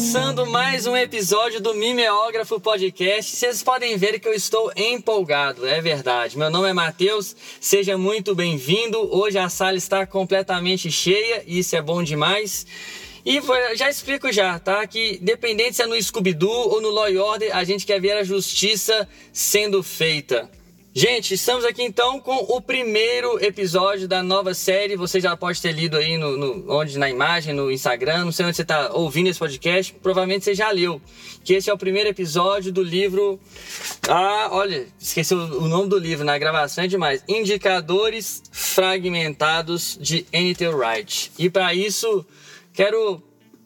começando mais um episódio do Mimeógrafo Podcast. Vocês podem ver que eu estou empolgado, é verdade. Meu nome é Matheus, seja muito bem-vindo. Hoje a sala está completamente cheia e isso é bom demais. E já explico já, tá? Que dependente se é no Scooby-Doo ou no Law Order, a gente quer ver a justiça sendo feita. Gente, estamos aqui então com o primeiro episódio da nova série. Você já pode ter lido aí no, no onde na imagem, no Instagram, não sei onde você está ouvindo esse podcast. Provavelmente você já leu. Que esse é o primeiro episódio do livro. Ah, olha, esqueci o, o nome do livro na gravação é demais. Indicadores fragmentados de N.T. Wright. E para isso quero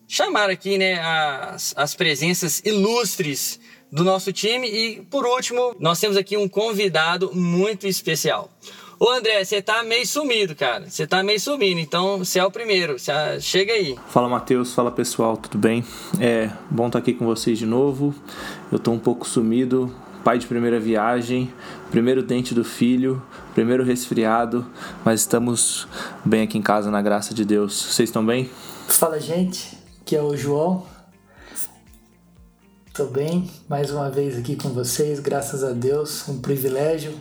chamar aqui, né, as, as presenças ilustres do nosso time. E por último, nós temos aqui um convidado muito especial. Ô André, você tá meio sumido, cara. Você tá meio sumindo, então você é o primeiro. Cê, chega aí. Fala Matheus, fala pessoal, tudo bem? É bom estar tá aqui com vocês de novo. Eu tô um pouco sumido, pai de primeira viagem, primeiro dente do filho, primeiro resfriado, mas estamos bem aqui em casa na graça de Deus. Vocês estão bem? Fala gente, que é o João. Tô bem, mais uma vez aqui com vocês, graças a Deus, um privilégio.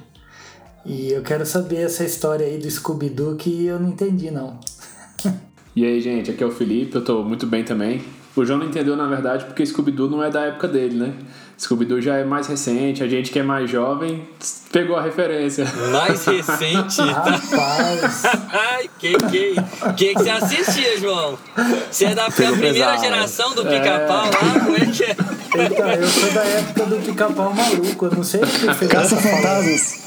E eu quero saber essa história aí do Scooby-Doo que eu não entendi não. e aí, gente, aqui é o Felipe, eu tô muito bem também. O João não entendeu, na verdade, porque Scooby-Doo não é da época dele, né? Scooby-Doo já é mais recente, a gente que é mais jovem pegou a referência. Mais recente? Rapaz! Ai, que, que, que, que você assistia, João? Você é da primeira pesado. geração do pica-pau é... lá? Como é que é? Então, eu sou da época do pica-pau maluco, eu não sei o que fez. Caça-fantasmas.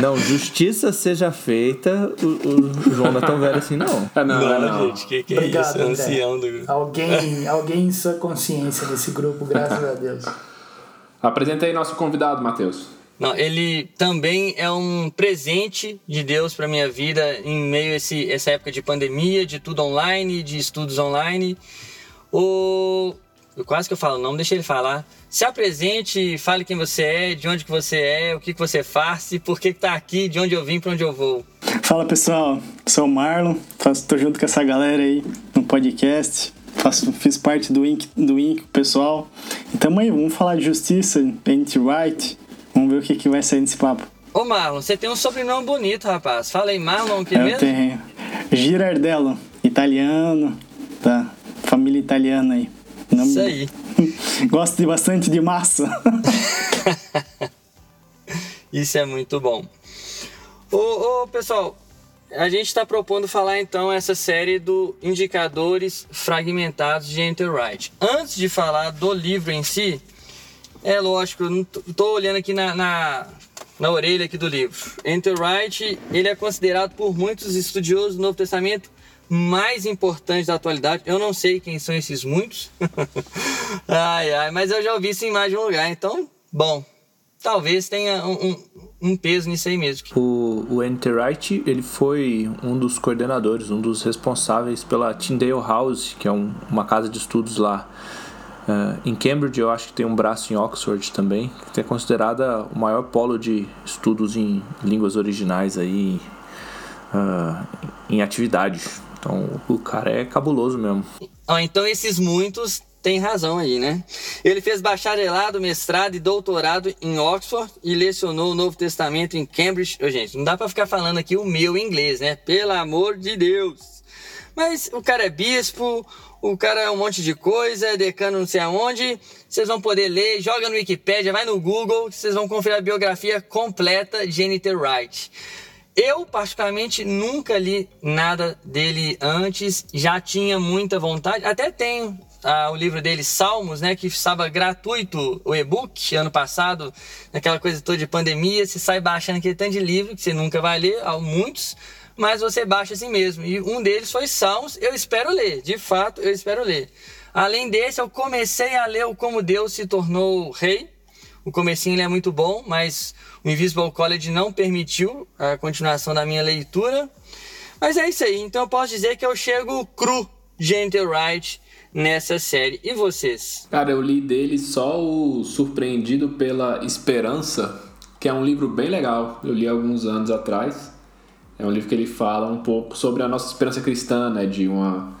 Não, justiça seja feita, o, o João não é tão velho assim, não. Ah, não, não, não, gente, que, que é Obrigado, isso? Ancião do grupo. Alguém, alguém em sua consciência desse grupo, graças a Deus. Apresenta aí nosso convidado, Matheus. Não, ele também é um presente de Deus para minha vida em meio a esse, essa época de pandemia, de tudo online, de estudos online. O quase que eu falo, não deixa ele falar. Se apresente, fale quem você é, de onde que você é, o que que você faz, e por que que tá aqui, de onde eu vim, para onde eu vou. Fala pessoal, sou o Marlon, tô junto com essa galera aí no podcast. Faço, fiz parte do Inc, do Inc, pessoal. Então aí, vamos falar de justiça, anti-right. Vamos ver o que, que vai sair desse papo. Ô Marlon, você tem um sobrenome bonito, rapaz. Fala aí, Marlon, que eu mesmo? Tenho. Girardello, italiano, tá? Família italiana aí. Não... Isso aí. Gosto de bastante de massa. Isso é muito bom. Ô, ô pessoal, a gente está propondo falar então essa série do Indicadores Fragmentados de Enter Wright. Antes de falar do livro em si, é lógico, eu estou olhando aqui na, na, na, orelha aqui do livro. Enter Wright, ele é considerado por muitos estudiosos do Novo Testamento mais importante da atualidade. Eu não sei quem são esses muitos. ai, ai, mas eu já ouvi isso em mais de um lugar. Então, bom, talvez tenha um, um, um peso nisso aí mesmo. O, o Enterite, ele foi um dos coordenadores, um dos responsáveis pela Tyndale House, que é um, uma casa de estudos lá. Uh, em Cambridge, eu acho que tem um braço em Oxford também, que é considerada o maior polo de estudos em línguas originais aí, uh, em atividade. Então o cara é cabuloso mesmo. Ah, então esses muitos têm razão aí, né? Ele fez bacharelado, mestrado e doutorado em Oxford e lecionou o Novo Testamento em Cambridge. Oh, gente, não dá para ficar falando aqui o meu inglês, né? Pelo amor de Deus. Mas o cara é bispo, o cara é um monte de coisa, é decano não sei aonde. Vocês vão poder ler, joga no Wikipedia, vai no Google, vocês vão conferir a biografia completa de N.T. Wright. Eu, particularmente, nunca li nada dele antes, já tinha muita vontade, até tenho ah, o livro dele, Salmos, né, que estava gratuito, o e-book, ano passado, naquela coisa toda de pandemia, você sai baixando aquele tanto de livro que você nunca vai ler, há muitos, mas você baixa assim mesmo. E um deles foi Salmos, eu espero ler, de fato, eu espero ler. Além desse, eu comecei a ler o Como Deus se tornou rei. O comecinho é muito bom, mas o Invisible College não permitiu a continuação da minha leitura. Mas é isso aí. Então eu posso dizer que eu chego cru de Enter Right nessa série. E vocês? Cara, eu li dele só o Surpreendido pela Esperança, que é um livro bem legal. Eu li alguns anos atrás. É um livro que ele fala um pouco sobre a nossa esperança cristã, né? De uma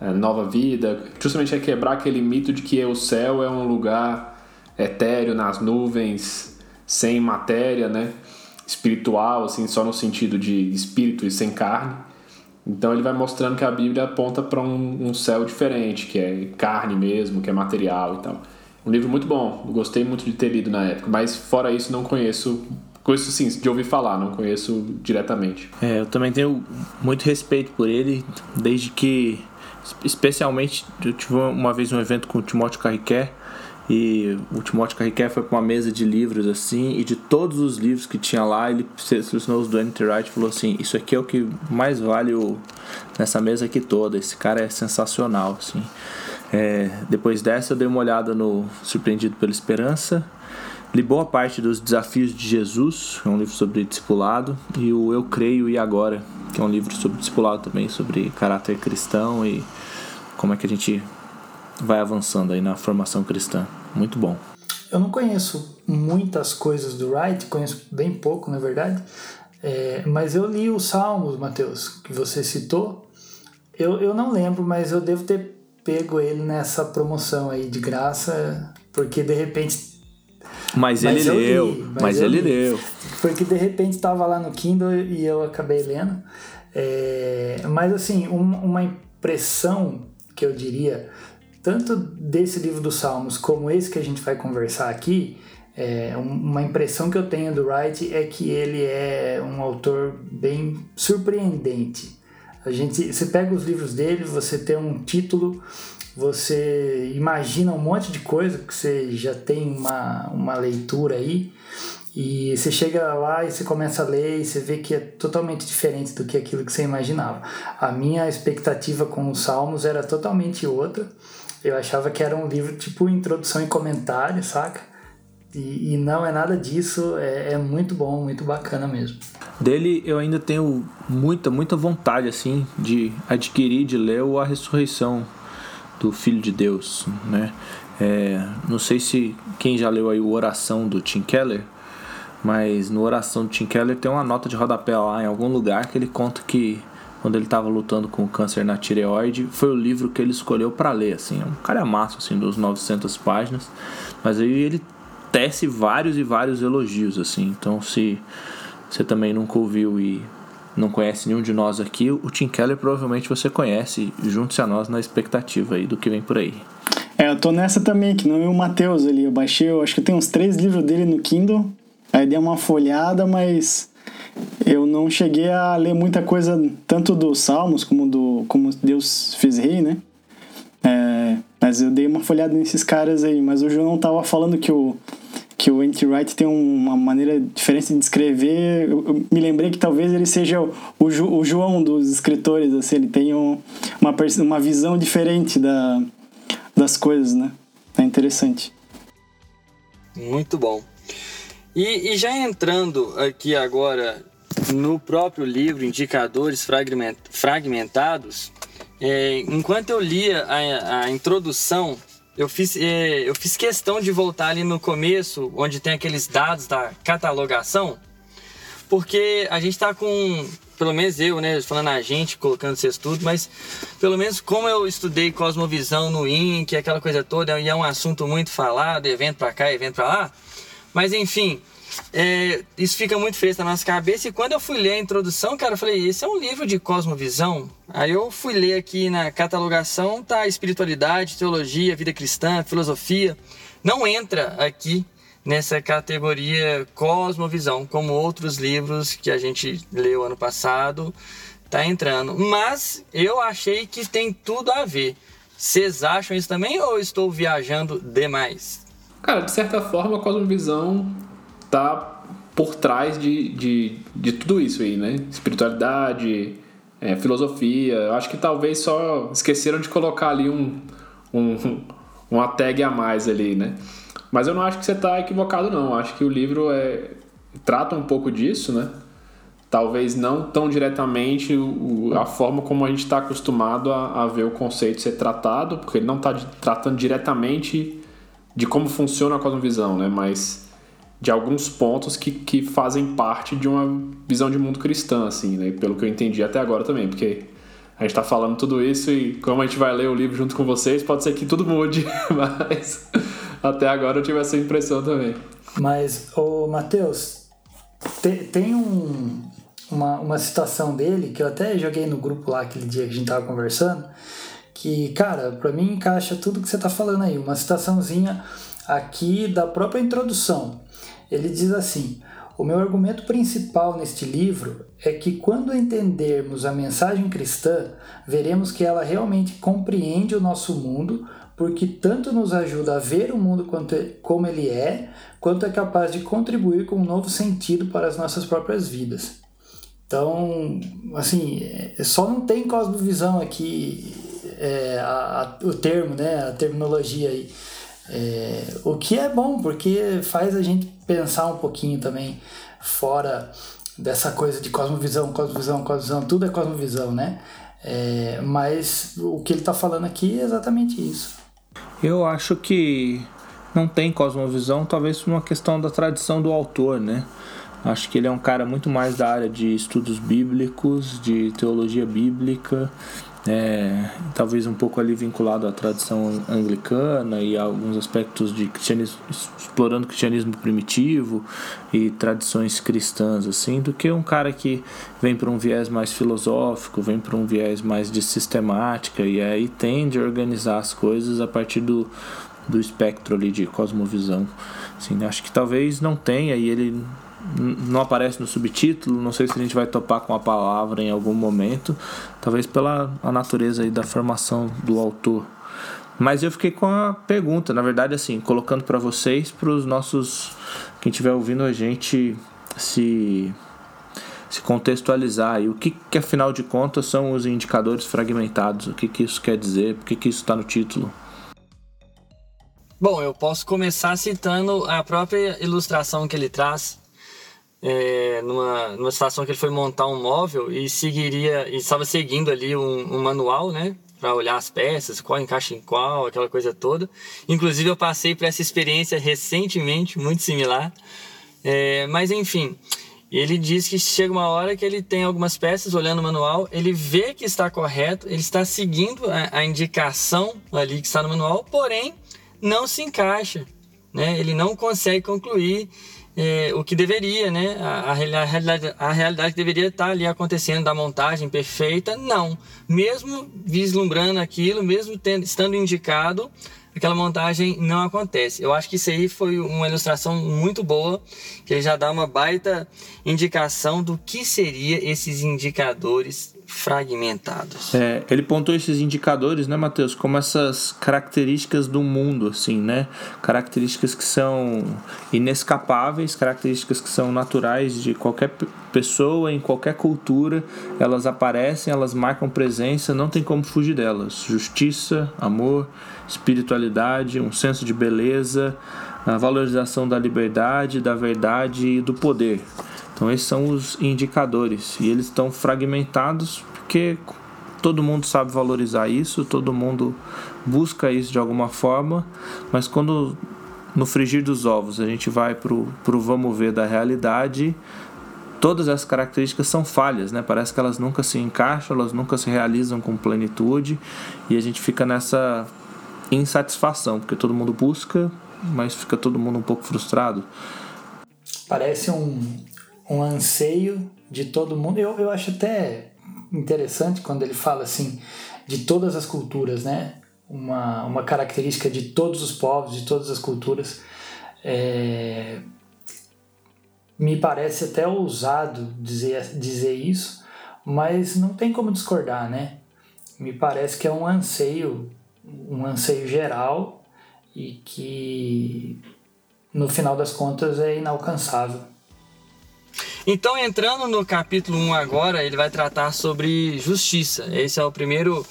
é, nova vida. Justamente é quebrar aquele mito de que o céu é um lugar etéreo nas nuvens, sem matéria, né? Espiritual, assim, só no sentido de espírito e sem carne. Então ele vai mostrando que a Bíblia aponta para um, um, céu diferente, que é carne mesmo, que é material e tal. Um livro muito bom, gostei muito de ter lido na época, mas fora isso não conheço Conheço sim, de ouvir falar, não conheço diretamente. É, eu também tenho muito respeito por ele, desde que, especialmente, eu tive uma vez um evento com o Timóteo Carriquet, e o Timóteo Carriquet foi para uma mesa de livros assim, e de todos os livros que tinha lá, ele selecionou os do Anthony Wright e falou assim: Isso aqui é o que mais vale o, nessa mesa aqui toda. Esse cara é sensacional. Assim. É, depois dessa, eu dei uma olhada no Surpreendido pela Esperança Li boa parte dos Desafios de Jesus, que é um livro sobre discipulado, e o Eu Creio e Agora, que é um livro sobre discipulado também, sobre caráter cristão e como é que a gente vai avançando aí na formação cristã. Muito bom. Eu não conheço muitas coisas do Wright, conheço bem pouco, na verdade, é, mas eu li os Salmos, Mateus, que você citou. Eu, eu não lembro, mas eu devo ter pego ele nessa promoção aí de graça, porque de repente mas, mas ele leu, li, mas, mas ele li. leu. Porque de repente estava lá no Kindle e eu acabei lendo. É, mas assim, um, uma impressão que eu diria, tanto desse livro dos Salmos como esse que a gente vai conversar aqui, é, uma impressão que eu tenho do Wright é que ele é um autor bem surpreendente. A gente, você pega os livros dele, você tem um título você imagina um monte de coisa, que você já tem uma, uma leitura aí, e você chega lá e você começa a ler e você vê que é totalmente diferente do que aquilo que você imaginava. A minha expectativa com os Salmos era totalmente outra. Eu achava que era um livro tipo introdução e comentário, saca? E, e não é nada disso, é, é muito bom, muito bacana mesmo. Dele eu ainda tenho muita, muita vontade assim de adquirir, de ler o A Ressurreição do Filho de Deus, né? É, não sei se quem já leu aí o Oração do Tim Keller, mas no Oração do Tim Keller tem uma nota de rodapé lá em algum lugar que ele conta que quando ele estava lutando com o câncer na tireoide, foi o livro que ele escolheu para ler, assim, é um calhamaço, assim, dos 900 páginas, mas aí ele tece vários e vários elogios, assim, então se você também nunca ouviu e não conhece nenhum de nós aqui, o Tim Keller provavelmente você conhece. Junte-se a nós na expectativa aí do que vem por aí. É, eu tô nessa também, que não é o Matheus ali. Eu baixei, eu acho que tem uns três livros dele no Kindle. Aí dei uma folhada, mas eu não cheguei a ler muita coisa, tanto dos Salmos como do como Deus fez rei, né? É, mas eu dei uma folhada nesses caras aí. Mas o João tava falando que o que o Anti Wright tem uma maneira diferente de escrever. Eu, me lembrei que talvez ele seja o, o, o João dos escritores, assim, ele tem um, uma, uma visão diferente da, das coisas, né? É interessante. Muito bom. E, e já entrando aqui agora no próprio livro Indicadores Fragmentados, é, enquanto eu lia a, a introdução eu fiz, é, eu fiz questão de voltar ali no começo, onde tem aqueles dados da catalogação, porque a gente está com, pelo menos eu, né, falando a gente, colocando esse estudo, mas pelo menos como eu estudei cosmovisão no INC, aquela coisa toda, e é um assunto muito falado, evento para cá, evento para lá, mas enfim, é, isso fica muito fresco na nossa cabeça. E quando eu fui ler a introdução, cara, eu falei: esse é um livro de cosmovisão. Aí eu fui ler aqui na catalogação, tá espiritualidade, teologia, vida cristã, filosofia. Não entra aqui nessa categoria cosmovisão, como outros livros que a gente leu ano passado, tá entrando. Mas eu achei que tem tudo a ver. Vocês acham isso também ou estou viajando demais? Cara, de certa forma, a cosmovisão tá por trás de, de, de tudo isso aí, né? Espiritualidade, é, filosofia. Eu acho que talvez só esqueceram de colocar ali um, um, uma tag a mais ali, né? Mas eu não acho que você está equivocado, não. Eu acho que o livro é, trata um pouco disso, né? Talvez não tão diretamente a forma como a gente está acostumado a, a, ver o conceito ser tratado, porque ele não está tratando diretamente de como funciona a cosmovisão, né? Mas de alguns pontos que, que fazem parte de uma visão de mundo cristã, assim, né? Pelo que eu entendi até agora também, porque a gente tá falando tudo isso e como a gente vai ler o livro junto com vocês, pode ser que tudo mude, mas até agora eu tive essa impressão também. Mas, ô Matheus, tem, tem um, uma, uma citação dele que eu até joguei no grupo lá aquele dia que a gente tava conversando, que, cara, para mim encaixa tudo que você tá falando aí. Uma citaçãozinha aqui da própria introdução. Ele diz assim: O meu argumento principal neste livro é que quando entendermos a mensagem cristã, veremos que ela realmente compreende o nosso mundo, porque tanto nos ajuda a ver o mundo quanto, como ele é, quanto é capaz de contribuir com um novo sentido para as nossas próprias vidas. Então, assim, é, só não tem cosmovisão aqui, é, a, a, o termo, né, a terminologia aí. É, o que é bom, porque faz a gente pensar um pouquinho também fora dessa coisa de cosmovisão, cosmovisão, cosmovisão, tudo é cosmovisão, né? É, mas o que ele está falando aqui é exatamente isso. Eu acho que não tem cosmovisão, talvez por uma questão da tradição do autor, né? Acho que ele é um cara muito mais da área de estudos bíblicos, de teologia bíblica, é, talvez um pouco ali vinculado à tradição anglicana e a alguns aspectos de cristianismo, explorando cristianismo primitivo e tradições cristãs, assim, do que um cara que vem para um viés mais filosófico, vem para um viés mais de sistemática e aí tende a organizar as coisas a partir do, do espectro ali de cosmovisão. Assim, acho que talvez não tenha e ele não aparece no subtítulo, não sei se a gente vai topar com a palavra em algum momento, talvez pela a natureza aí da formação do autor. Mas eu fiquei com a pergunta, na verdade, assim, colocando para vocês, para os nossos, quem estiver ouvindo a gente se se contextualizar aí, o que, que afinal de contas são os indicadores fragmentados, o que, que isso quer dizer, por que, que isso está no título? Bom, eu posso começar citando a própria ilustração que ele traz é, numa, numa situação que ele foi montar um móvel e seguiria e estava seguindo ali um, um manual, né, para olhar as peças, qual encaixa em qual, aquela coisa toda. Inclusive eu passei por essa experiência recentemente, muito similar. É, mas enfim, ele diz que chega uma hora que ele tem algumas peças olhando o manual, ele vê que está correto, ele está seguindo a, a indicação ali que está no manual, porém não se encaixa, né? Ele não consegue concluir é, o que deveria, né? A, a, realidade, a realidade que deveria estar ali acontecendo da montagem perfeita, não. Mesmo vislumbrando aquilo, mesmo tendo, estando indicado, aquela montagem não acontece. Eu acho que isso aí foi uma ilustração muito boa, que ele já dá uma baita indicação do que seria esses indicadores fragmentados. É, ele pontou esses indicadores, né, Matheus, como essas características do mundo, assim, né? Características que são inescapáveis, características que são naturais de qualquer pessoa, em qualquer cultura, elas aparecem, elas marcam presença, não tem como fugir delas. Justiça, amor, espiritualidade, um senso de beleza, a valorização da liberdade, da verdade e do poder. Então esses são os indicadores e eles estão fragmentados porque todo mundo sabe valorizar isso, todo mundo busca isso de alguma forma, mas quando no frigir dos ovos a gente vai pro, pro vamos ver da realidade, todas as características são falhas, né? Parece que elas nunca se encaixam, elas nunca se realizam com plenitude e a gente fica nessa insatisfação, porque todo mundo busca, mas fica todo mundo um pouco frustrado. Parece um, um anseio de todo mundo. Eu, eu acho até interessante quando ele fala assim de todas as culturas, né? Uma, uma característica de todos os povos, de todas as culturas. É, me parece até ousado dizer, dizer isso, mas não tem como discordar, né? Me parece que é um anseio, um anseio geral e que no final das contas é inalcançável. Então, entrando no capítulo 1 agora, ele vai tratar sobre justiça. Esse é o primeiro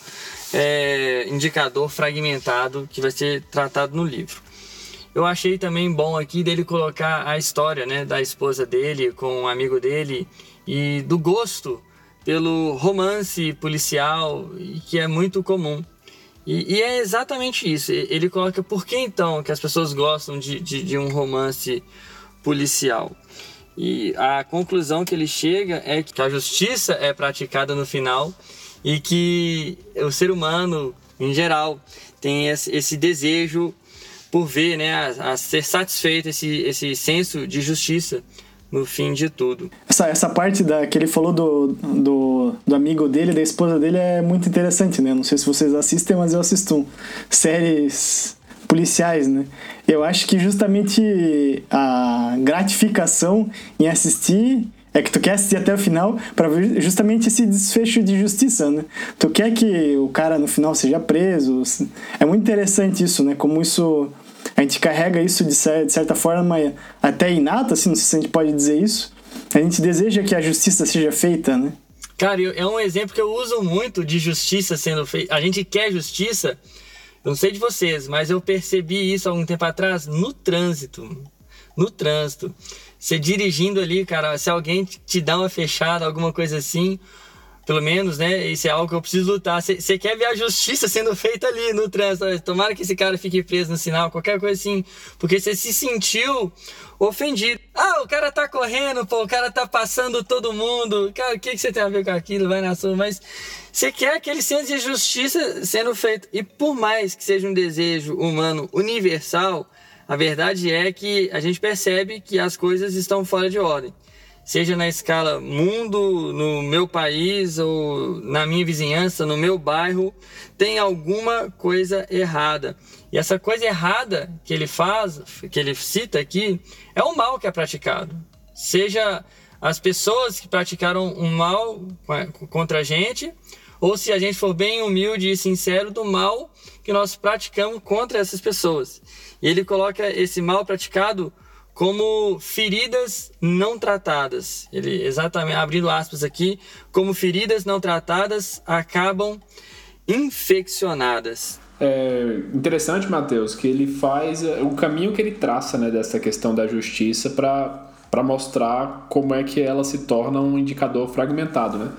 é, indicador fragmentado que vai ser tratado no livro. Eu achei também bom aqui dele colocar a história né, da esposa dele com um amigo dele e do gosto pelo romance policial, que é muito comum. E, e, é exatamente isso. Ele coloca por que então que as pessoas gostam de, de, de um romance policial. E a conclusão que ele chega é que a justiça é praticada no final e que o ser humano, em geral, tem esse desejo por ver, né, a, a ser satisfeito, esse, esse senso de justiça no fim de tudo. Essa, essa parte da, que ele falou do, do, do amigo dele, da esposa dele, é muito interessante, né? Não sei se vocês assistem, mas eu assisto séries policiais, né? Eu acho que justamente a gratificação em assistir é que tu quer assistir até o final para ver justamente esse desfecho de justiça, né? Tu quer que o cara no final seja preso. É muito interessante isso, né? Como isso a gente carrega isso de certa forma até inata, assim, não sei se a gente pode dizer isso. A gente deseja que a justiça seja feita, né? Cara, é um exemplo que eu uso muito de justiça sendo feita. A gente quer justiça. Não sei de vocês, mas eu percebi isso há um tempo atrás no trânsito. No trânsito. Você dirigindo ali, cara, se alguém te dá uma fechada, alguma coisa assim, pelo menos, né? Isso é algo que eu preciso lutar. Você quer ver a justiça sendo feita ali no trânsito. Tomara que esse cara fique preso no sinal, qualquer coisa assim. Porque você se sentiu ofendido. Ah, o cara tá correndo, pô, o cara tá passando todo mundo. Cara, o que, que você tem a ver com aquilo? Vai na sua. Mas você quer aquele senso de justiça sendo feito. E por mais que seja um desejo humano universal, a verdade é que a gente percebe que as coisas estão fora de ordem seja na escala mundo, no meu país ou na minha vizinhança, no meu bairro, tem alguma coisa errada. E essa coisa errada que ele faz, que ele cita aqui, é o mal que é praticado. Seja as pessoas que praticaram um mal contra a gente, ou se a gente for bem humilde e sincero do mal que nós praticamos contra essas pessoas. E ele coloca esse mal praticado como feridas não tratadas. Ele exatamente abrindo aspas aqui, como feridas não tratadas acabam infeccionadas. É interessante, Mateus, que ele faz é, o caminho que ele traça, né, dessa questão da justiça para para mostrar como é que ela se torna um indicador fragmentado, né?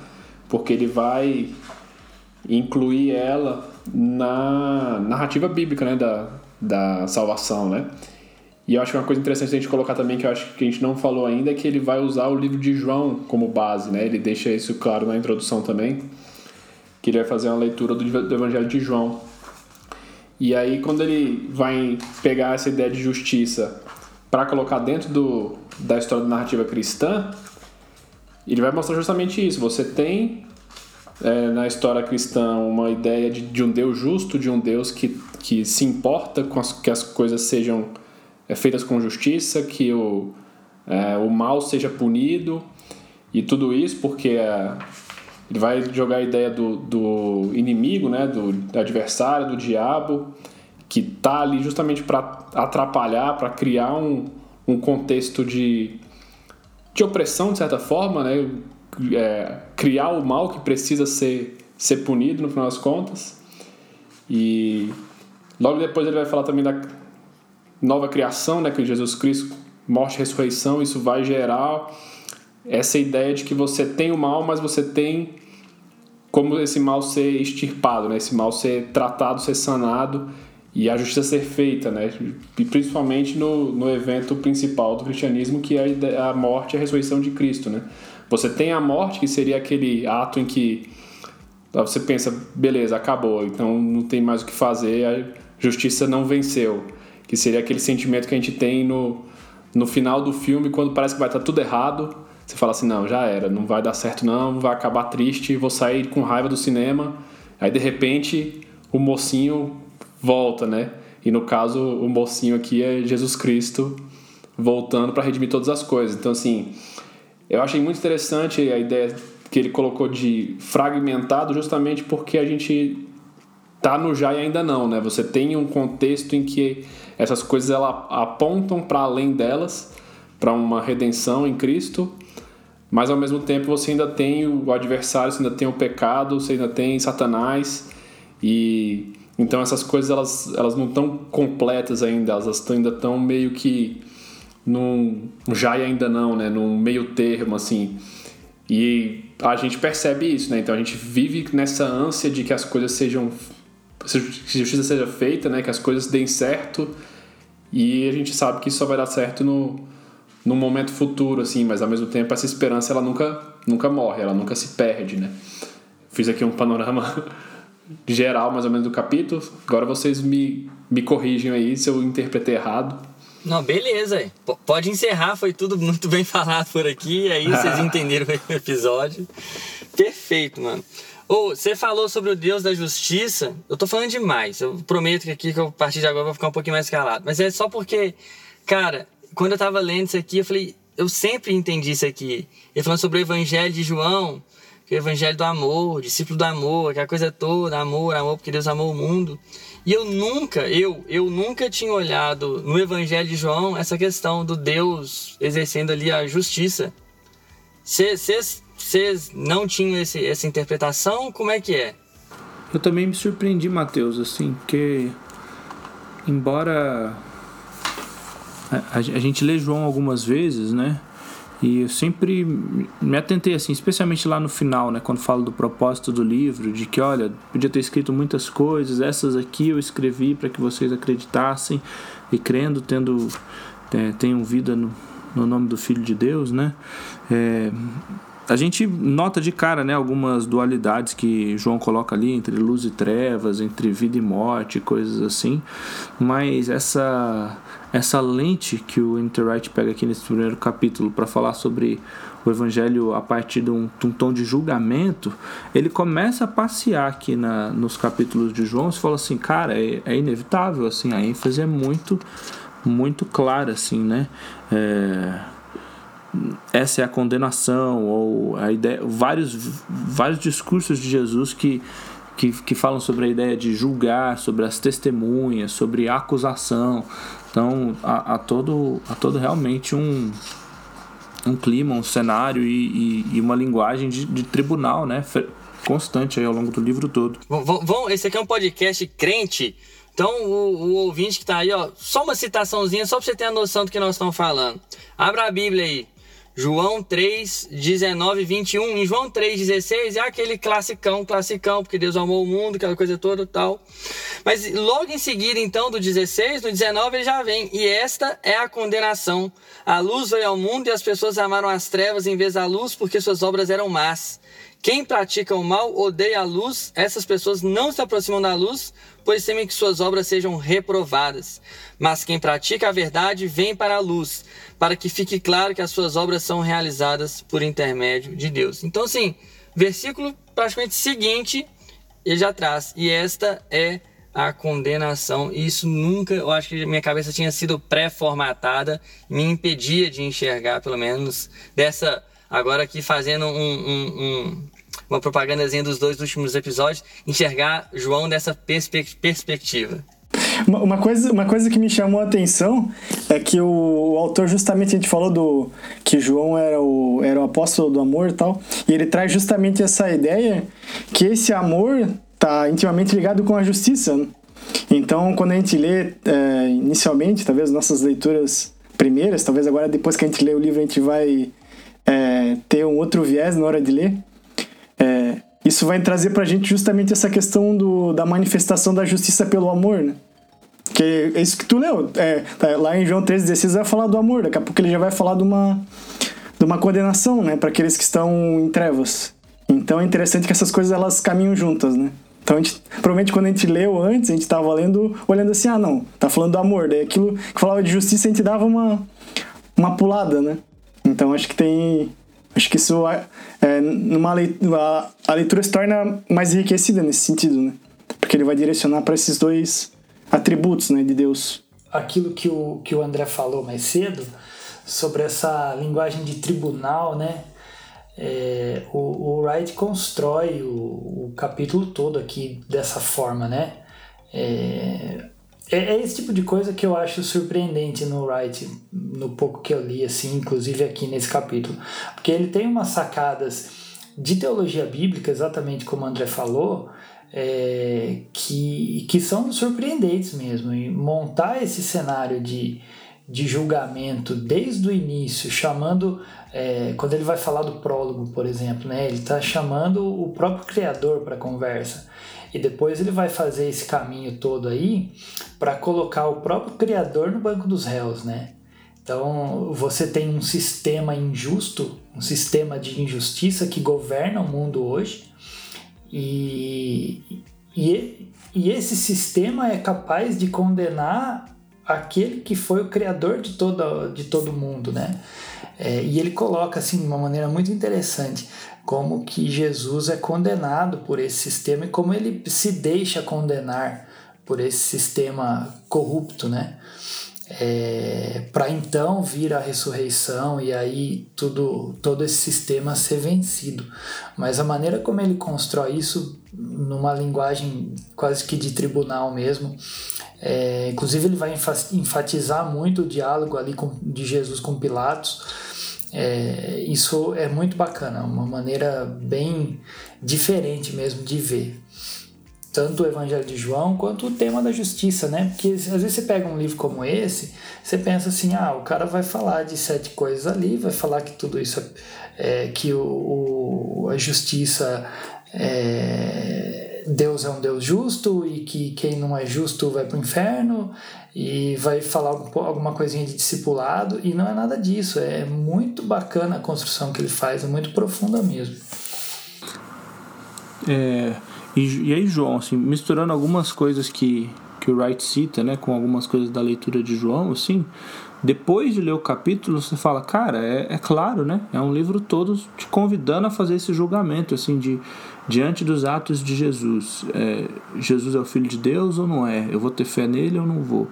Porque ele vai incluir ela na narrativa bíblica, né, da, da salvação, né? E eu acho que uma coisa interessante a gente colocar também, que eu acho que a gente não falou ainda, é que ele vai usar o livro de João como base, né? Ele deixa isso claro na introdução também, que ele vai fazer uma leitura do Evangelho de João. E aí, quando ele vai pegar essa ideia de justiça para colocar dentro do, da história da narrativa cristã, ele vai mostrar justamente isso. Você tem é, na história cristã uma ideia de, de um Deus justo, de um Deus que, que se importa com as, que as coisas sejam feitas com justiça, que o, é, o mal seja punido e tudo isso porque é, ele vai jogar a ideia do, do inimigo, né, do, do adversário, do diabo, que está ali justamente para atrapalhar, para criar um, um contexto de, de opressão, de certa forma, né, é, criar o mal que precisa ser, ser punido no final das contas. E logo depois ele vai falar também da, nova criação, né, que Jesus Cristo, morte e ressurreição, isso vai gerar essa ideia de que você tem o mal, mas você tem como esse mal ser extirpado, né, esse mal ser tratado, ser sanado e a justiça ser feita, né, e principalmente no, no evento principal do cristianismo, que é a morte e a ressurreição de Cristo, né. Você tem a morte, que seria aquele ato em que você pensa, beleza, acabou, então não tem mais o que fazer, a justiça não venceu que seria aquele sentimento que a gente tem no, no final do filme, quando parece que vai estar tudo errado. Você fala assim: não, já era, não vai dar certo, não, vai acabar triste, vou sair com raiva do cinema. Aí de repente o mocinho volta, né? E no caso, o mocinho aqui é Jesus Cristo voltando para redimir todas as coisas. Então, assim, eu achei muito interessante a ideia que ele colocou de fragmentado, justamente porque a gente tá no já e ainda não, né? Você tem um contexto em que essas coisas ela apontam para além delas, para uma redenção em Cristo, mas ao mesmo tempo você ainda tem o adversário, você ainda tem o pecado, você ainda tem Satanás e então essas coisas elas, elas não estão completas ainda, elas ainda estão meio que num já e ainda não, né? Num meio termo assim. E a gente percebe isso, né? Então a gente vive nessa ânsia de que as coisas sejam que a justiça seja feita, né? Que as coisas deem certo. E a gente sabe que isso só vai dar certo no, num momento futuro, assim, mas ao mesmo tempo essa esperança ela nunca, nunca morre, ela nunca se perde, né? Fiz aqui um panorama geral, mais ou menos, do capítulo. Agora vocês me, me corrigem aí se eu interpretei errado. Não, beleza. P pode encerrar, foi tudo muito bem falado por aqui. Aí vocês entenderam o episódio. Perfeito, mano. Ou, você falou sobre o Deus da justiça. Eu tô falando demais. Eu prometo que aqui, que a partir de agora, vou ficar um pouquinho mais calado. Mas é só porque, cara, quando eu tava lendo isso aqui, eu falei, eu sempre entendi isso aqui. Ele falando sobre o evangelho de João, é o evangelho do amor, discípulo do amor, aquela coisa toda, amor, amor, porque Deus amou o mundo. E eu nunca, eu, eu nunca tinha olhado no evangelho de João essa questão do Deus exercendo ali a justiça. Vocês não tinham esse, essa interpretação? Como é que é? Eu também me surpreendi, Mateus, assim, porque embora a, a, gente lê João algumas vezes, né? E eu sempre me atentei assim, especialmente lá no final, né, quando falo do propósito do livro, de que, olha, podia ter escrito muitas coisas, essas aqui eu escrevi para que vocês acreditassem e crendo, tendo é, tenham vida no, no nome do Filho de Deus, né? É, a gente nota de cara né, algumas dualidades que João coloca ali entre luz e trevas, entre vida e morte, coisas assim, mas essa essa lente que o Interwright pega aqui nesse primeiro capítulo para falar sobre o evangelho a partir de um, de um, tom de julgamento, ele começa a passear aqui na, nos capítulos de João e fala assim, cara, é, é, inevitável, assim, a ênfase é muito, muito clara, assim, né? É, essa é a condenação ou a ideia, vários, vários discursos de Jesus que que, que falam sobre a ideia de julgar, sobre as testemunhas, sobre a acusação, então, há, todo, há todo realmente um, um clima, um cenário e, e, e uma linguagem de, de, tribunal, né? Constante aí ao longo do livro todo. Vão, esse aqui é um podcast crente. Então, o, o ouvinte que está aí, ó, só uma citaçãozinha, só para você ter a noção do que nós estamos falando. Abra a Bíblia aí. João 3, 19, 21. Em João 3, 16 é aquele classicão, classicão, porque Deus amou o mundo, aquela coisa toda tal. Mas logo em seguida, então, do 16, no 19 ele já vem. E esta é a condenação. A luz veio ao mundo e as pessoas amaram as trevas em vez da luz, porque suas obras eram más. Quem pratica o mal odeia a luz, essas pessoas não se aproximam da luz, pois temem que suas obras sejam reprovadas. Mas quem pratica a verdade vem para a luz, para que fique claro que as suas obras são realizadas por intermédio de Deus. Então, assim, versículo praticamente seguinte, ele já traz, e esta é a condenação. E isso nunca, eu acho que minha cabeça tinha sido pré-formatada, me impedia de enxergar, pelo menos, dessa agora aqui fazendo um, um, um, uma propagandazinha dos dois últimos episódios, enxergar João dessa perspe perspectiva. Uma coisa, uma coisa que me chamou a atenção é que o, o, autor, justamente, a gente falou do que João era o, era o apóstolo do amor e tal, e ele traz justamente essa ideia que esse amor está intimamente ligado com a justiça. Então, quando a gente lê é, inicialmente, talvez nossas leituras primeiras, talvez agora depois que a gente lê o livro a gente vai é, ter um outro viés na hora de ler, é, isso vai trazer pra gente justamente essa questão do, da manifestação da justiça pelo amor, né? Que é isso que tu leu. É, tá, lá em João 3,16 vai falar do amor, daqui a pouco ele já vai falar de uma, de uma condenação, né? Para aqueles que estão em trevas. Então é interessante que essas coisas elas caminham juntas, né? Então, a gente, provavelmente quando a gente leu antes, a gente estava lendo, olhando assim, ah, não, tá falando do amor. Daí aquilo que falava de justiça, a gente dava uma, uma pulada, né? Então acho que tem. Acho que isso é, numa leitura, a leitura se torna mais enriquecida nesse sentido, né? Porque ele vai direcionar para esses dois atributos né, de Deus. Aquilo que o, que o André falou mais cedo, sobre essa linguagem de tribunal, né? É, o, o Wright constrói o, o capítulo todo aqui dessa forma, né? É, é, é, esse tipo de coisa que eu acho surpreendente no Wright, no pouco que eu li, assim, inclusive aqui nesse capítulo. Porque ele tem umas sacadas de teologia bíblica, exatamente como o André falou, é, que, que são surpreendentes mesmo. E montar esse cenário de, de julgamento desde o início, chamando. É, quando ele vai falar do prólogo, por exemplo, né, ele está chamando o próprio Criador para conversa. E depois ele vai fazer esse caminho todo aí para colocar o próprio Criador no banco dos réus, né? Então, você tem um sistema injusto, um sistema de injustiça que governa o mundo hoje, e, e, e esse sistema é capaz de condenar aquele que foi o criador de todo, de todo mundo, né? É, e ele coloca assim de uma maneira muito interessante como que Jesus é condenado por esse sistema e como ele se deixa condenar por esse sistema corrupto, né? É, para então vir a ressurreição e aí tudo todo esse sistema ser vencido. Mas a maneira como ele constrói isso numa linguagem quase que de tribunal mesmo, é, inclusive ele vai enfatizar muito o diálogo ali com, de Jesus com Pilatos. É, isso é muito bacana, uma maneira bem diferente mesmo de ver tanto o Evangelho de João quanto o tema da justiça, né? Porque às vezes você pega um livro como esse, você pensa assim, ah, o cara vai falar de sete coisas ali, vai falar que tudo isso é, que o, o a justiça é, Deus é um Deus justo e que quem não é justo vai para o inferno e vai falar alguma coisinha de discipulado e não é nada disso, é muito bacana a construção que ele faz, é muito profunda mesmo. É, e, e aí, João, assim, misturando algumas coisas que, que o Wright cita, né, com algumas coisas da leitura de João, assim, depois de ler o capítulo, você fala, cara, é, é claro, né? É um livro todo te convidando a fazer esse julgamento, assim, de diante dos atos de Jesus. É, Jesus é o Filho de Deus ou não é? Eu vou ter fé nele ou não vou?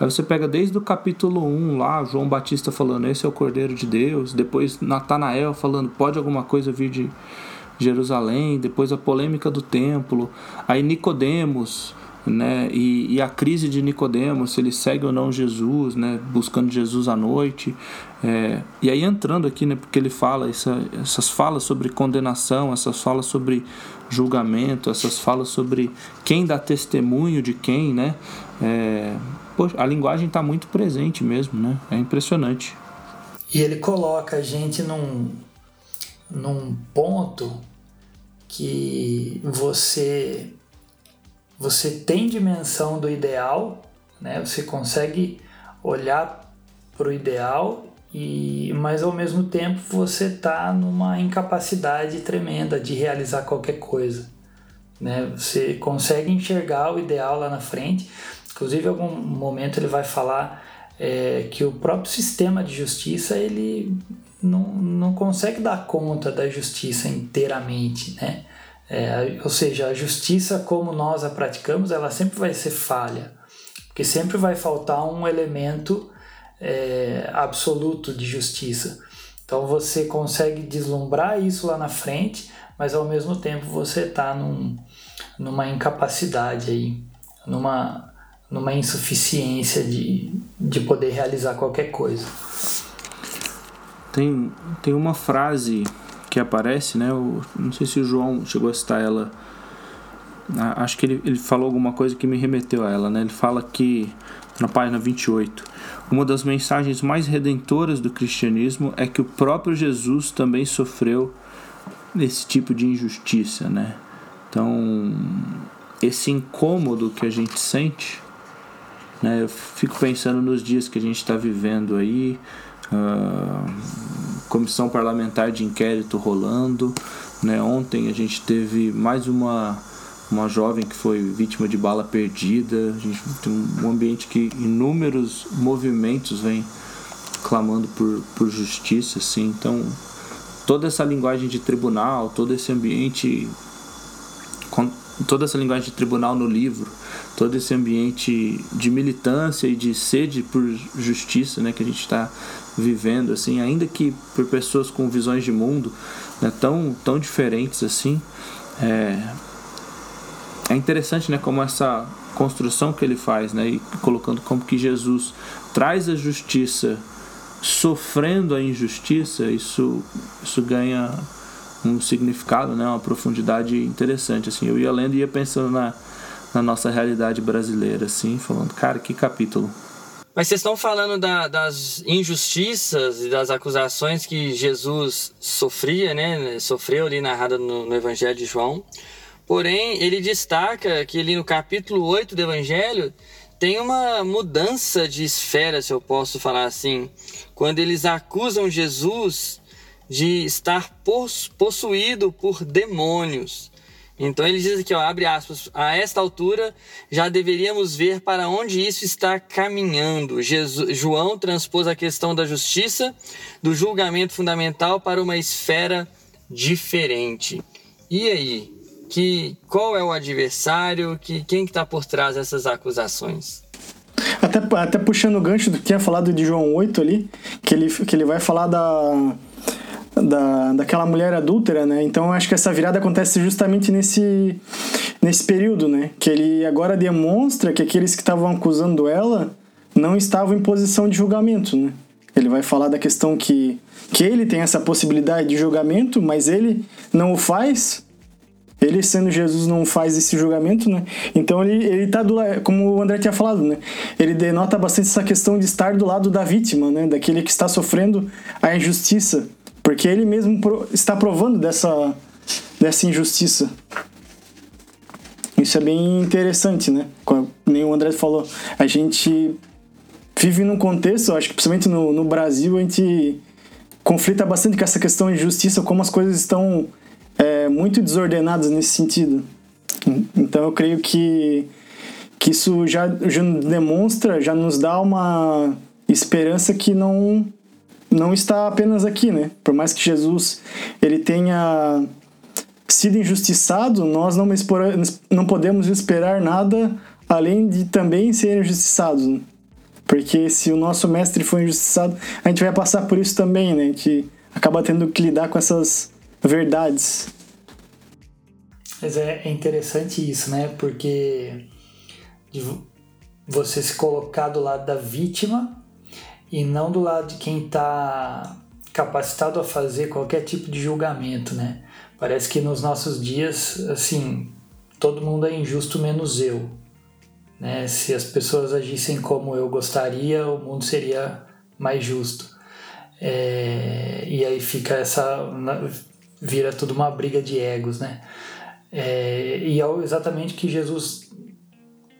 Aí você pega desde o capítulo 1 lá, João Batista falando, esse é o Cordeiro de Deus, depois Natanael falando, pode alguma coisa vir de Jerusalém, depois a polêmica do templo, aí Nicodemos, né, e, e, a crise de Nicodemos, se ele segue ou não Jesus, né, buscando Jesus à noite, é, e aí entrando aqui, né, porque ele fala essa, essas falas sobre condenação, essas falas sobre julgamento, essas falas sobre quem dá testemunho de quem, né, é, poxa, a linguagem está muito presente mesmo, né, é impressionante. E ele coloca a gente num, num ponto que você você tem dimensão do ideal, né? Você consegue olhar para o ideal e mas ao mesmo tempo você está numa incapacidade tremenda de realizar qualquer coisa, né? Você consegue enxergar o ideal lá na frente. Inclusive, em algum momento ele vai falar é, que o próprio sistema de justiça ele não, não consegue dar conta da justiça inteiramente, né? É, ou seja, a justiça como nós a praticamos, ela sempre vai ser falha, porque sempre vai faltar um elemento é, absoluto de justiça. Então você consegue deslumbrar isso lá na frente, mas ao mesmo tempo você está num, numa incapacidade aí, numa, numa insuficiência de, de poder realizar qualquer coisa. Tem, tem uma frase que aparece, né? Não sei se o João chegou a citar ela. Acho que ele, ele falou alguma coisa que me remeteu a ela, né? Ele fala que, na página 28, uma das mensagens mais redentoras do cristianismo é que o próprio Jesus também sofreu esse tipo de injustiça, né? Então, esse incômodo que a gente sente, né? Eu fico pensando nos dias que a gente está vivendo aí, uh, comissão parlamentar de inquérito rolando. Né? Ontem a gente teve mais uma, uma jovem que foi vítima de bala perdida. A gente tem um ambiente que inúmeros movimentos vêm clamando por, por justiça. Assim. Então, toda essa linguagem de tribunal, todo esse ambiente toda essa linguagem de tribunal no livro, todo esse ambiente de militância e de sede por justiça, né, que a gente está vivendo assim, ainda que por pessoas com visões de mundo né, tão, tão diferentes assim, é, é interessante né, como essa construção que ele faz, né, e colocando como que Jesus traz a justiça sofrendo a injustiça, isso, isso ganha um significado, né, uma profundidade interessante. Assim, eu ia lendo e ia pensando na, na nossa realidade brasileira, assim, falando, cara, que capítulo. Mas vocês estão falando da, das injustiças e das acusações que Jesus sofria, né? Sofreu ali narrada no, no, Evangelho de João. Porém, ele destaca que ali no capítulo 8 do Evangelho tem uma mudança de esfera, se eu posso falar assim, quando eles acusam Jesus de estar possuído por demônios. Então ele diz aqui, ó, abre aspas, a esta altura já deveríamos ver para onde isso está caminhando. Jesus, João transpôs a questão da justiça, do julgamento fundamental para uma esfera diferente. E aí, que qual é o adversário, que quem está por trás dessas acusações? Até, até puxando o gancho do que tinha falado de João 8 ali, que ele, que ele vai falar da, da, daquela mulher adúltera, né? Então eu acho que essa virada acontece justamente nesse, nesse período, né? Que ele agora demonstra que aqueles que estavam acusando ela não estavam em posição de julgamento, né? Ele vai falar da questão que, que ele tem essa possibilidade de julgamento, mas ele não o faz ele, sendo Jesus, não faz esse julgamento, né? Então ele, ele tá do como o André tinha falado, né? Ele denota bastante essa questão de estar do lado da vítima, né? Daquele que está sofrendo a injustiça. Porque ele mesmo está provando dessa, dessa injustiça. Isso é bem interessante, né? Como nem o André falou, a gente vive num contexto, acho que principalmente no, no Brasil, a gente conflita bastante com essa questão de justiça, como as coisas estão é, muito desordenadas nesse sentido. Então eu creio que, que isso já, já demonstra, já nos dá uma esperança que não não está apenas aqui, né? Por mais que Jesus ele tenha sido injustiçado, nós não, não podemos esperar nada além de também ser injustiçados. Porque se o nosso mestre foi injustiçado, a gente vai passar por isso também, né? Gente acaba tendo que lidar com essas verdades. Mas é, é interessante isso, né? Porque você se colocar do lado da vítima e não do lado de quem está capacitado a fazer qualquer tipo de julgamento, né? Parece que nos nossos dias, assim, todo mundo é injusto menos eu. Né? Se as pessoas agissem como eu gostaria, o mundo seria mais justo. É, e aí fica essa vira tudo uma briga de egos, né? É, e é exatamente que Jesus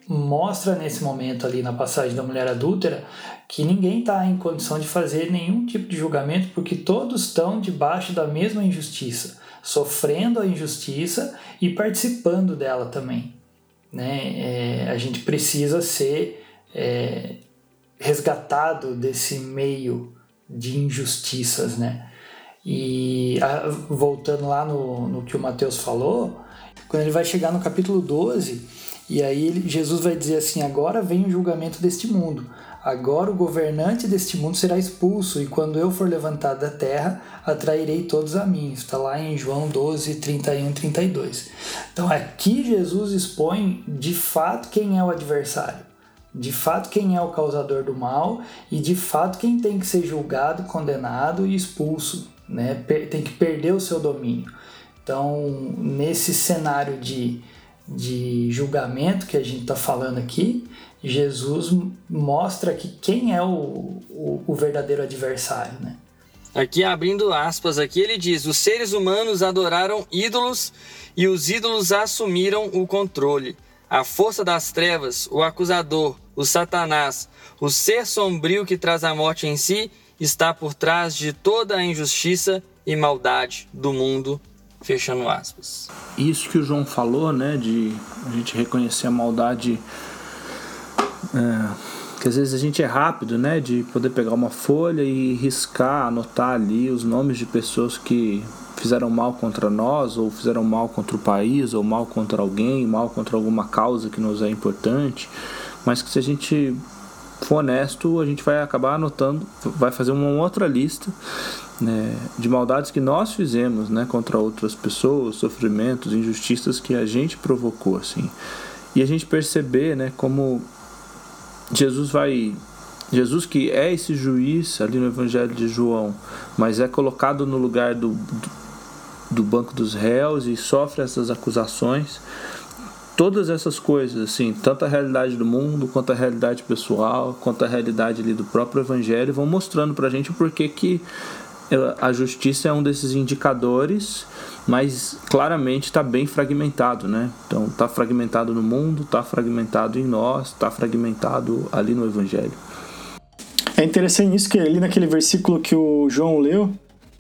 mostra nesse momento ali na passagem da mulher adúltera que ninguém está em condição de fazer nenhum tipo de julgamento porque todos estão debaixo da mesma injustiça, sofrendo a injustiça e participando dela também. Né? É, a gente precisa ser é, resgatado desse meio de injustiças, né? E a, voltando lá no, no que o Mateus falou, quando ele vai chegar no capítulo 12, e aí Jesus vai dizer assim: agora vem o julgamento deste mundo. Agora o governante deste mundo será expulso, e quando eu for levantado da terra, atrairei todos a mim. Está lá em João 12, 31 e 32. Então aqui Jesus expõe de fato quem é o adversário, de fato quem é o causador do mal e de fato quem tem que ser julgado, condenado e expulso né? tem que perder o seu domínio. Então, nesse cenário de, de julgamento que a gente está falando aqui, Jesus mostra que quem é o, o, o verdadeiro adversário, né? Aqui abrindo aspas aqui, ele diz: "Os seres humanos adoraram ídolos e os ídolos assumiram o controle. A força das trevas, o acusador, o Satanás, o ser sombrio que traz a morte em si, está por trás de toda a injustiça e maldade do mundo. Fechando aspas. Isso que o João falou, né, de a gente reconhecer a maldade, é, que às vezes a gente é rápido, né, de poder pegar uma folha e riscar, anotar ali os nomes de pessoas que fizeram mal contra nós, ou fizeram mal contra o país, ou mal contra alguém, mal contra alguma causa que nos é importante, mas que se a gente for honesto, a gente vai acabar anotando, vai fazer uma outra lista né, de maldades que nós fizemos né, contra outras pessoas, sofrimentos, injustiças que a gente provocou. assim E a gente perceber né, como Jesus vai. Jesus, que é esse juiz ali no Evangelho de João, mas é colocado no lugar do, do, do banco dos réus e sofre essas acusações todas essas coisas, assim, tanto a realidade do mundo, quanto a realidade pessoal, quanto a realidade ali do próprio evangelho, vão mostrando pra gente o porquê que a justiça é um desses indicadores mas claramente está bem fragmentado, né? Então está fragmentado no mundo, está fragmentado em nós, está fragmentado ali no Evangelho. É interessante isso que ali naquele versículo que o João leu,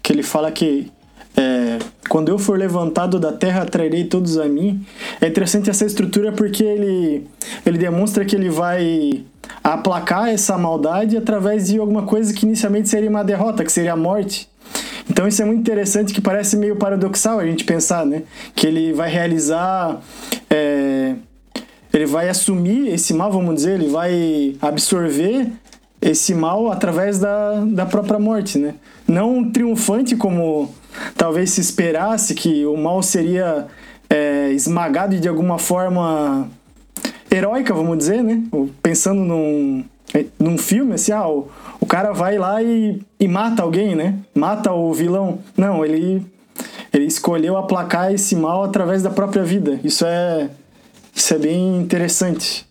que ele fala que é, quando eu for levantado da terra, atrairei todos a mim. É interessante essa estrutura porque ele, ele demonstra que ele vai aplacar essa maldade através de alguma coisa que inicialmente seria uma derrota, que seria a morte. Então isso é muito interessante, que parece meio paradoxal a gente pensar, né? Que ele vai realizar, é, ele vai assumir esse mal, vamos dizer, ele vai absorver esse mal através da, da própria morte, né? Não triunfante como talvez se esperasse que o mal seria é, esmagado de alguma forma heróica, vamos dizer, né? Pensando num, num filme, assim, ah, o, o cara vai lá e, e mata alguém, né? Mata o vilão. Não, ele, ele escolheu aplacar esse mal através da própria vida. Isso é, isso é bem interessante.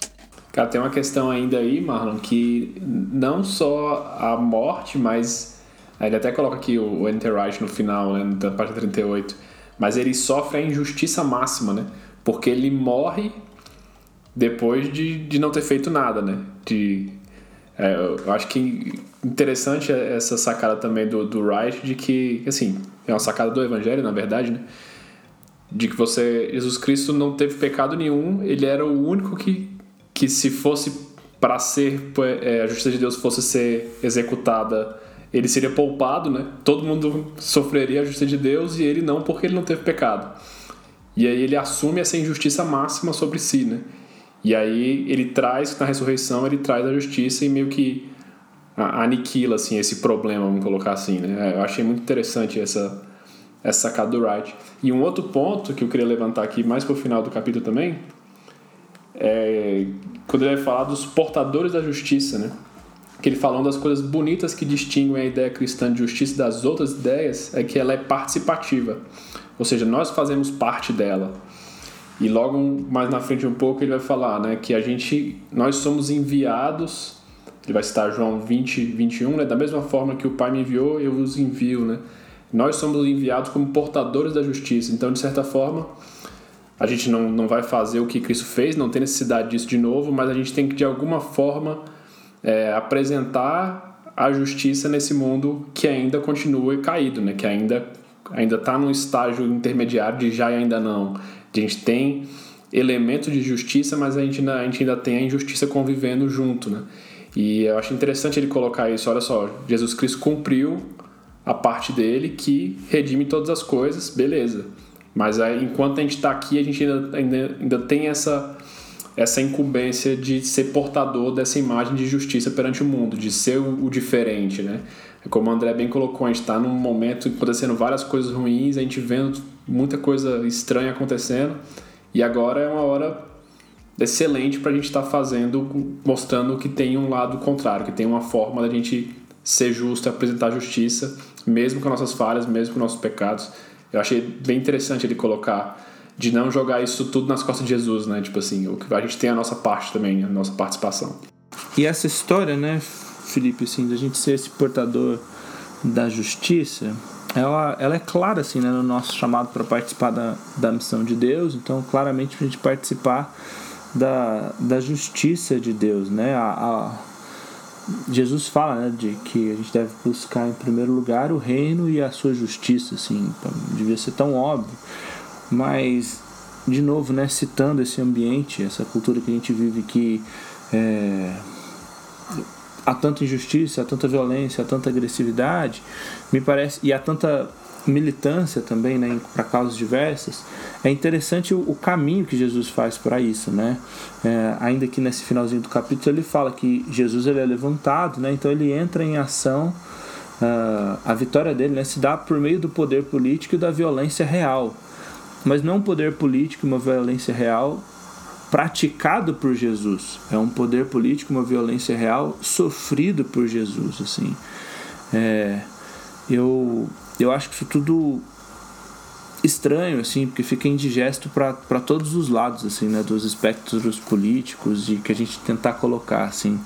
Cara, tem uma questão ainda aí, Marlon, que não só a morte, mas ele até coloca aqui o, Enterprise no final, né, na página 38. Mas ele sofre a injustiça máxima, né? Porque ele morre depois de, de não ter feito nada, né? De, é, eu acho que interessante essa sacada também do, do Wright de que, assim, é uma sacada do Evangelho, na verdade, né? De que você, Jesus Cristo não teve pecado nenhum, ele era o único que, que se fosse para ser, é, a justiça de Deus fosse ser executada ele seria poupado, né? Todo mundo sofreria a justiça de Deus e ele não, porque ele não teve pecado. E aí ele assume essa injustiça máxima sobre si, né? E aí ele traz, na ressurreição, ele traz a justiça e meio que aniquila, assim, esse problema, vamos colocar assim, né? Eu achei muito interessante essa, essa sacada do Wright. E um outro ponto que eu queria levantar aqui, mais pro final do capítulo também, é quando ele vai falar dos portadores da justiça, né? que ele falando das coisas bonitas que distinguem a ideia cristã de justiça das outras ideias é que ela é participativa. Ou seja, nós fazemos parte dela. E logo mais na frente um pouco ele vai falar, né, que a gente nós somos enviados, ele vai citar João 20, 21, né, da mesma forma que o Pai me enviou, eu vos envio, né? Nós somos enviados como portadores da justiça. Então, de certa forma, a gente não, não vai fazer o que Cristo fez, não tem necessidade disso de novo, mas a gente tem que de alguma forma é, apresentar a justiça nesse mundo que ainda continua caído, né? que ainda ainda está num estágio intermediário de já e ainda não. A gente tem elementos de justiça, mas a gente, ainda, a gente ainda tem a injustiça convivendo junto. Né? E eu acho interessante ele colocar isso. Olha só, Jesus Cristo cumpriu a parte dele que redime todas as coisas, beleza. Mas aí, enquanto a gente está aqui, a gente ainda, ainda, ainda tem essa essa incumbência de ser portador dessa imagem de justiça perante o mundo, de ser o, o diferente, né? Como o André bem colocou, a gente está num momento acontecendo várias coisas ruins, a gente vendo muita coisa estranha acontecendo, e agora é uma hora excelente para a gente estar tá fazendo, mostrando que tem um lado contrário, que tem uma forma da gente ser justo, apresentar justiça, mesmo com nossas falhas, mesmo com nossos pecados. Eu achei bem interessante ele colocar de não jogar isso tudo nas costas de Jesus, né? Tipo assim, a gente tem a nossa parte também, a nossa participação. E essa história, né, Felipe, assim, da gente ser esse portador da justiça, ela, ela é clara, assim, né, no nosso chamado para participar da, da missão de Deus, então, claramente, para a gente participar da, da justiça de Deus, né? A, a, Jesus fala né, de que a gente deve buscar em primeiro lugar o reino e a sua justiça, assim, então, devia ser tão óbvio. Mas, de novo, né, citando esse ambiente, essa cultura que a gente vive que é, há tanta injustiça, há tanta violência, há tanta agressividade, me parece, e há tanta militância também, né, para causas diversas, é interessante o, o, caminho que Jesus faz para isso, né? É, ainda que nesse finalzinho do capítulo ele fala que Jesus ele é levantado, né? Então ele entra em ação, uh, a vitória dele, né, se dá por meio do poder político e da violência real mas não um poder político, uma violência real praticado por Jesus. É um poder político, uma violência real sofrido por Jesus, assim. É, eu eu acho que isso tudo estranho assim porque fica indigesto para todos os lados assim né dos espectros políticos e que a gente tentar colocar assim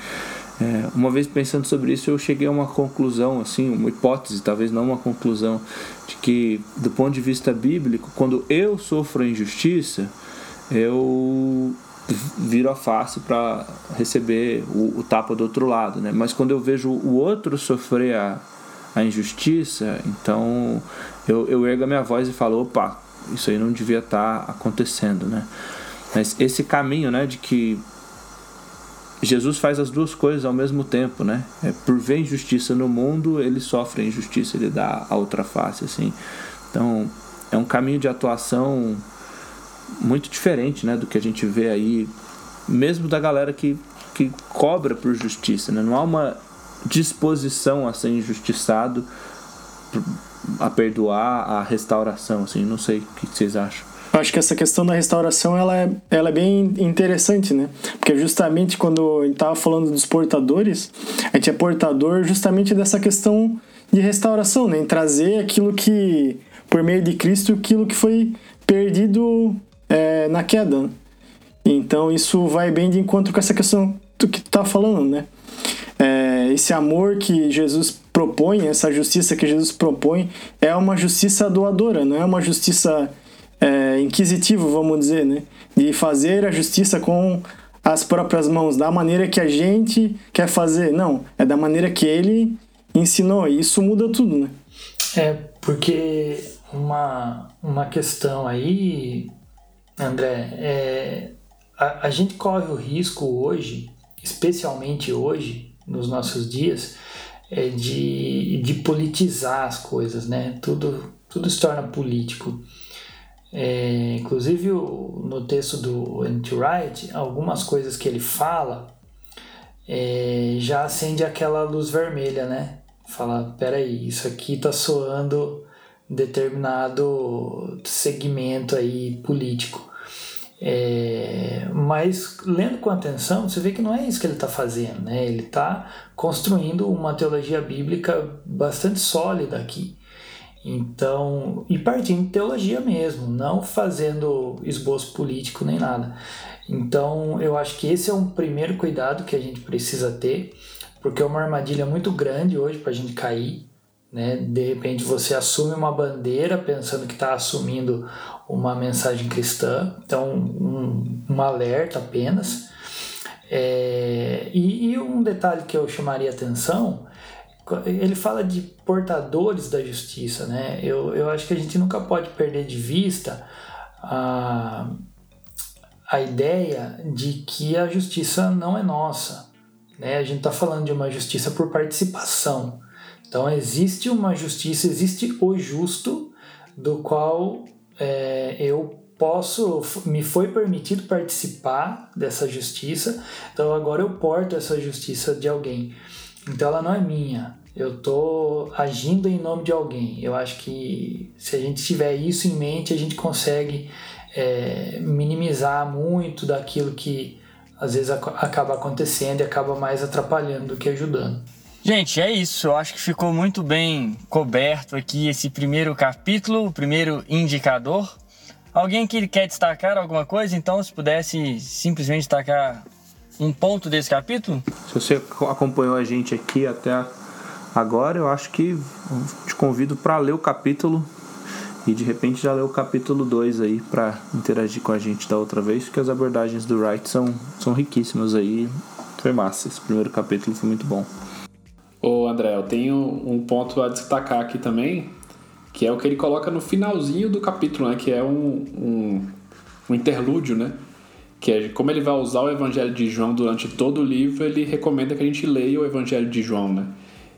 É, uma vez pensando sobre isso, eu cheguei a uma conclusão, assim, uma hipótese, talvez não uma conclusão, de que, do ponto de vista bíblico, quando eu sofro injustiça, eu viro a face para receber o, o, tapa do outro lado, né? Mas quando eu vejo o outro sofrer a, a injustiça, então eu, eu ergo a minha voz e falo, opa, isso aí não devia estar tá acontecendo, né? Mas esse caminho, né, de que Jesus faz as duas coisas ao mesmo tempo, né? É, por ver injustiça no mundo, ele sofre a injustiça, ele dá a outra face, assim. Então, é um caminho de atuação muito diferente, né, do que a gente vê aí, mesmo da galera que, que cobra por justiça, né? Não há uma disposição a ser injustiçado, a perdoar, a restauração, assim. Não sei o que vocês acham. Acho que essa questão da restauração ela é, ela é bem interessante, né? Porque justamente quando a gente estava falando dos portadores, a gente é portador justamente dessa questão de restauração, né? Em trazer aquilo que, por meio de Cristo, aquilo que foi perdido é, na queda. Então isso vai bem de encontro com essa questão do que tu tá falando, né? É, esse amor que Jesus propõe, essa justiça que Jesus propõe, é uma justiça doadora, não é uma justiça é, inquisitivo, vamos dizer, né? De fazer a justiça com as próprias mãos, da maneira que a gente quer fazer. Não, é da maneira que ele ensinou. E isso muda tudo, né? É, porque uma, uma questão aí, André, é, a, a gente corre o risco hoje, especialmente hoje, nos nossos dias, é de, de politizar as coisas, né? Tudo, tudo se torna político. É, inclusive no texto do N.T. Wright, algumas coisas que ele fala é, já acende aquela luz vermelha, né? Fala, peraí, isso aqui tá soando determinado segmento aí político. É, mas lendo com atenção, você vê que não é isso que ele está fazendo, né? Ele está construindo uma teologia bíblica bastante sólida aqui. Então, e partindo de teologia mesmo, não fazendo esboço político nem nada. Então, eu acho que esse é um primeiro cuidado que a gente precisa ter, porque é uma armadilha muito grande hoje para a gente cair. Né? De repente, você assume uma bandeira pensando que está assumindo uma mensagem cristã, então, um, um alerta apenas. É, e, e um detalhe que eu chamaria atenção ele fala de portadores da justiça, né? Eu, eu acho que a gente nunca pode perder de vista a, a ideia de que a justiça não é nossa, né? A gente está falando de uma justiça por participação. Então existe uma justiça, existe o justo do qual é, eu posso, me foi permitido participar dessa justiça, então agora eu porto essa justiça de alguém. Então ela não é minha. Eu tô agindo em nome de alguém. Eu acho que se a gente tiver isso em mente, a gente consegue é, minimizar muito daquilo que às vezes acaba acontecendo e acaba mais atrapalhando do que ajudando. Gente, é isso. Eu acho que ficou muito bem coberto aqui esse primeiro capítulo, o primeiro indicador. Alguém que quer destacar alguma coisa? Então, se pudesse simplesmente destacar um ponto desse capítulo? Se você acompanhou a gente aqui até agora, eu acho que te convido para ler o capítulo e de repente já ler o capítulo 2 aí para interagir com a gente da outra vez, porque as abordagens do Wright são, são riquíssimas aí. Foi massa, esse primeiro capítulo foi muito bom. Ô André, eu tenho um ponto a destacar aqui também, que é o que ele coloca no finalzinho do capítulo, né? Que é um, um, um interlúdio, né? que é como ele vai usar o Evangelho de João durante todo o livro, ele recomenda que a gente leia o Evangelho de João, né?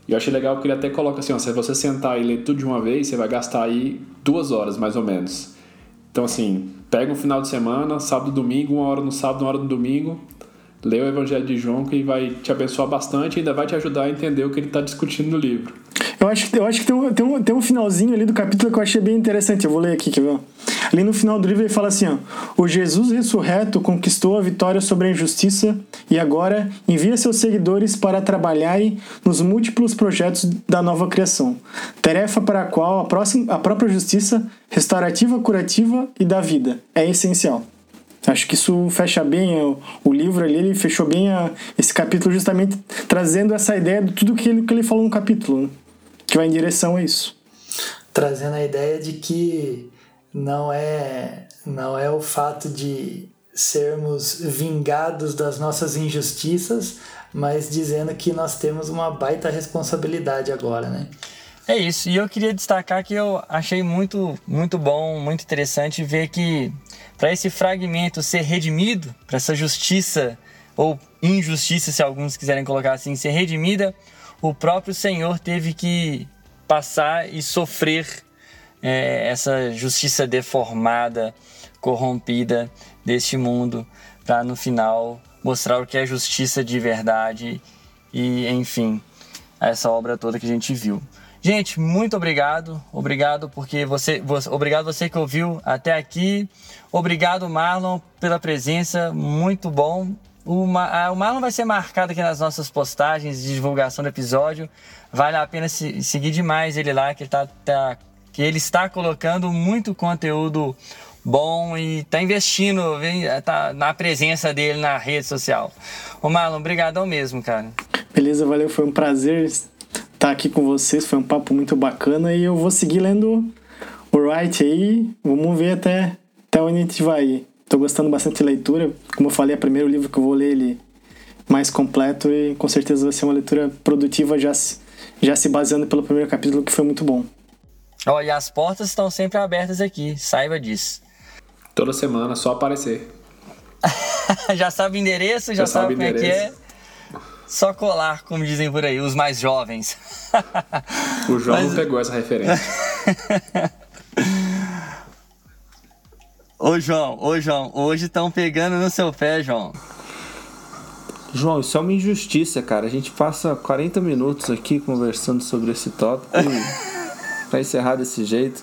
E eu achei legal que ele até coloca assim, ó, se você sentar e ler tudo de uma vez, você vai gastar aí duas horas, mais ou menos. Então, assim, pega um final de semana, sábado, domingo, uma hora no sábado, uma hora no domingo, lê o Evangelho de João, que vai te abençoar bastante e ainda vai te ajudar a entender o que ele está discutindo no livro. Eu acho, eu acho que tem um, tem, um, tem um finalzinho ali do capítulo que eu achei bem interessante. Eu vou ler aqui, quer ver? Ali no final do livro ele fala assim: ó, O Jesus ressurreto conquistou a vitória sobre a injustiça e agora envia seus seguidores para trabalharem nos múltiplos projetos da nova criação. Tarefa para a qual a, próxima, a própria justiça restaurativa, curativa e da vida é essencial. Acho que isso fecha bem o, o livro ali, ele fechou bem a, esse capítulo justamente trazendo essa ideia de tudo que ele, que ele falou no capítulo, né? que vai em direção a isso. Trazendo a ideia de que não é não é o fato de sermos vingados das nossas injustiças, mas dizendo que nós temos uma baita responsabilidade agora, né? É isso. E eu queria destacar que eu achei muito, muito bom, muito interessante ver que para esse fragmento ser redimido, para essa justiça ou injustiça, se alguns quiserem colocar assim, ser redimida, o próprio Senhor teve que passar e sofrer é, essa justiça deformada, corrompida deste mundo, para no final mostrar o que é justiça de verdade e, enfim, essa obra toda que a gente viu. Gente, muito obrigado. Obrigado porque você, você, obrigado você que ouviu até aqui. Obrigado Marlon pela presença, muito bom. O, o Marlon vai ser marcado aqui nas nossas postagens de divulgação do episódio. Vale a pena se, seguir demais ele lá, que ele, tá, tá, que ele está colocando muito conteúdo bom e está investindo, tá na presença dele na rede social. Ô Marlon, obrigadão mesmo, cara. Beleza, valeu, foi um prazer estar aqui com vocês, foi um papo muito bacana e eu vou seguir lendo o Wright aí, vamos ver até, até onde a gente vai. Tô gostando bastante de leitura, como eu falei, é o primeiro livro que eu vou ler ele mais completo e com certeza vai ser uma leitura produtiva já, já se baseando pelo primeiro capítulo que foi muito bom. Olha, e as portas estão sempre abertas aqui, saiba disso. Toda semana, só aparecer. já sabe o endereço, já, já sabe, sabe como endereço. é que é. Só colar, como dizem por aí, os mais jovens. o João Mas... não pegou essa referência. ô João, ô João, hoje estão pegando no seu pé, João. João, isso é uma injustiça, cara. A gente passa 40 minutos aqui conversando sobre esse tópico e pra encerrar desse jeito.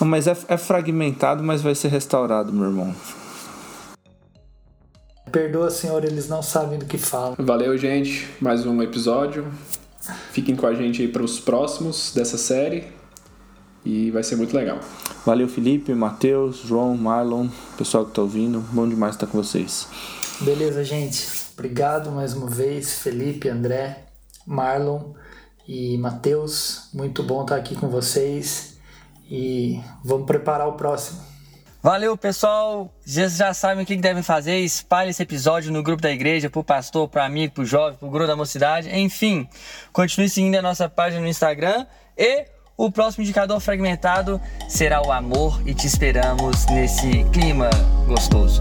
Não, mas é, é fragmentado, mas vai ser restaurado, meu irmão. Perdoa, Senhor, eles não sabem do que falam. Valeu, gente. Mais um episódio. Fiquem com a gente aí para os próximos dessa série. E vai ser muito legal. Valeu, Felipe, Matheus, João, Marlon, pessoal que está ouvindo. Bom demais estar com vocês. Beleza, gente. Obrigado mais uma vez, Felipe, André, Marlon e Matheus. Muito bom estar aqui com vocês. E vamos preparar o próximo. Valeu, pessoal. Vocês já sabem o que devem fazer. Espalhe esse episódio no grupo da igreja, pro pastor, pro amigo, pro jovem, pro grupo da mocidade. Enfim, continue seguindo a nossa página no Instagram. E o próximo indicador fragmentado será o amor. E te esperamos nesse clima gostoso.